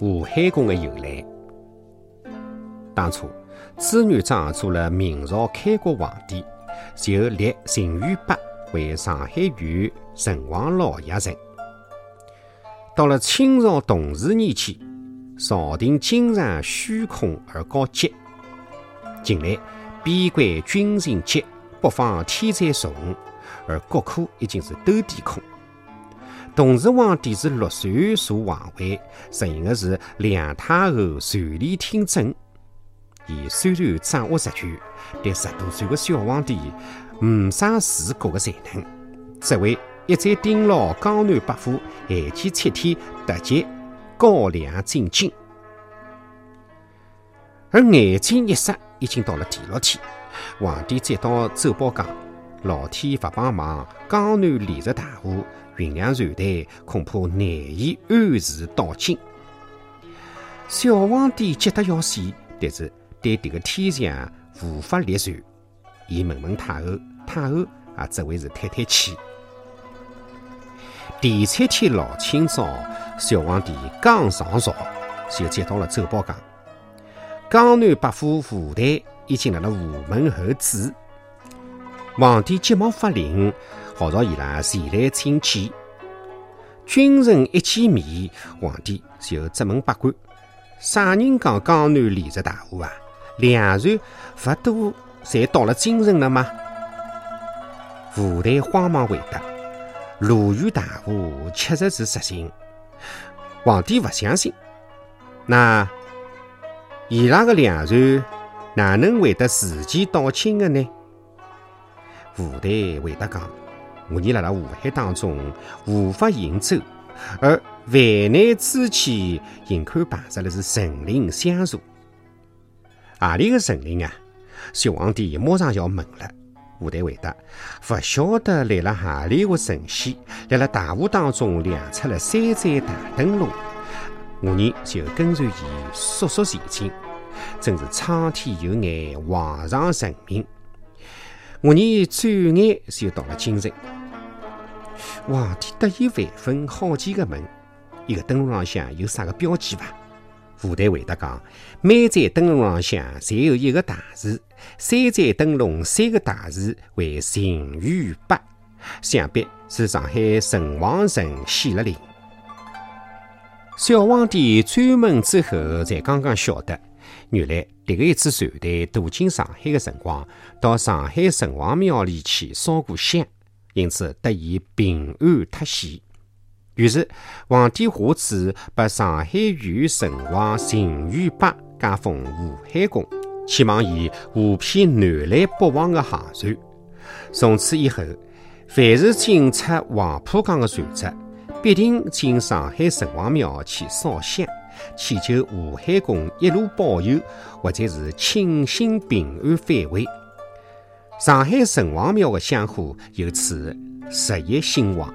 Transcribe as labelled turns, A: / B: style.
A: 吴海宫的由来。当初，朱元璋做了明朝开国皇帝，就立陈元伯为上海县城隍老爷神。到了清朝同治年间，朝廷经常虚空而告急。近来，边关军情急，北方天灾重，而国库已经是兜底空。同治皇帝是六岁坐皇位，实行的是两太后全力听政。伊虽然掌握实权，但十多岁的小皇帝没啥治国的才能，只为一再盯牢江南百户，限期七天突击高粱进京。而眼睛一眨，已经到了第六天，皇帝接到奏报讲，老天不帮忙，江南连日大雾。运粮船队恐怕难以按时到京。小皇帝急得要死，但是对这个天象无法立传。伊问问太后，太后也只会是叹叹气。第七天老清早，小皇帝刚上朝，就接到了奏报讲，江南百户部队已经辣辣午门候旨。皇帝急忙发令。号召伊拉前来请见。君臣一见面，皇帝就责问百官：“啥人讲江南连着大雾啊？粮船不都侪到了京城了吗？”吴台慌忙回答：“鲁豫大雾确实是实情。”皇帝不相信，那伊拉个粮船哪能会得自己到京的呢？吴台回答讲。我你辣辣湖海当中无法行走，而万难之际，眼看碰着的是神灵相助。何里个神灵啊？小皇帝马上要问了。吴台回答：不晓得来了何里个神仙，辣辣大雾当中亮出了三盏大灯笼。我呢就跟随伊速速前进，真是苍天有眼，皇上神明。我呢转眼就到了京城。皇帝得意万分，好奇地问：“一个灯笼上向有啥个标记伐？”副台回答讲：“每盏灯笼上向侪有一个大字，三盏灯笼三个大字为秦玉伯，想必是上海城隍神显了灵。”小皇帝追问之后，才刚刚晓得，原来迭个一次船队渡进上海的辰光，到上海城隍庙里去烧过香。因此得以平安脱险。于是皇帝下旨，把上海县城隍邢元伯加封吴海公，期望伊护庇南来北往的航船。从此以后，凡是进出黄浦江的船只，必定进上海城隍庙去烧香，祈求吴海公一路保佑，或者是庆幸平安返回。上海城隍庙的香火由此日益兴旺。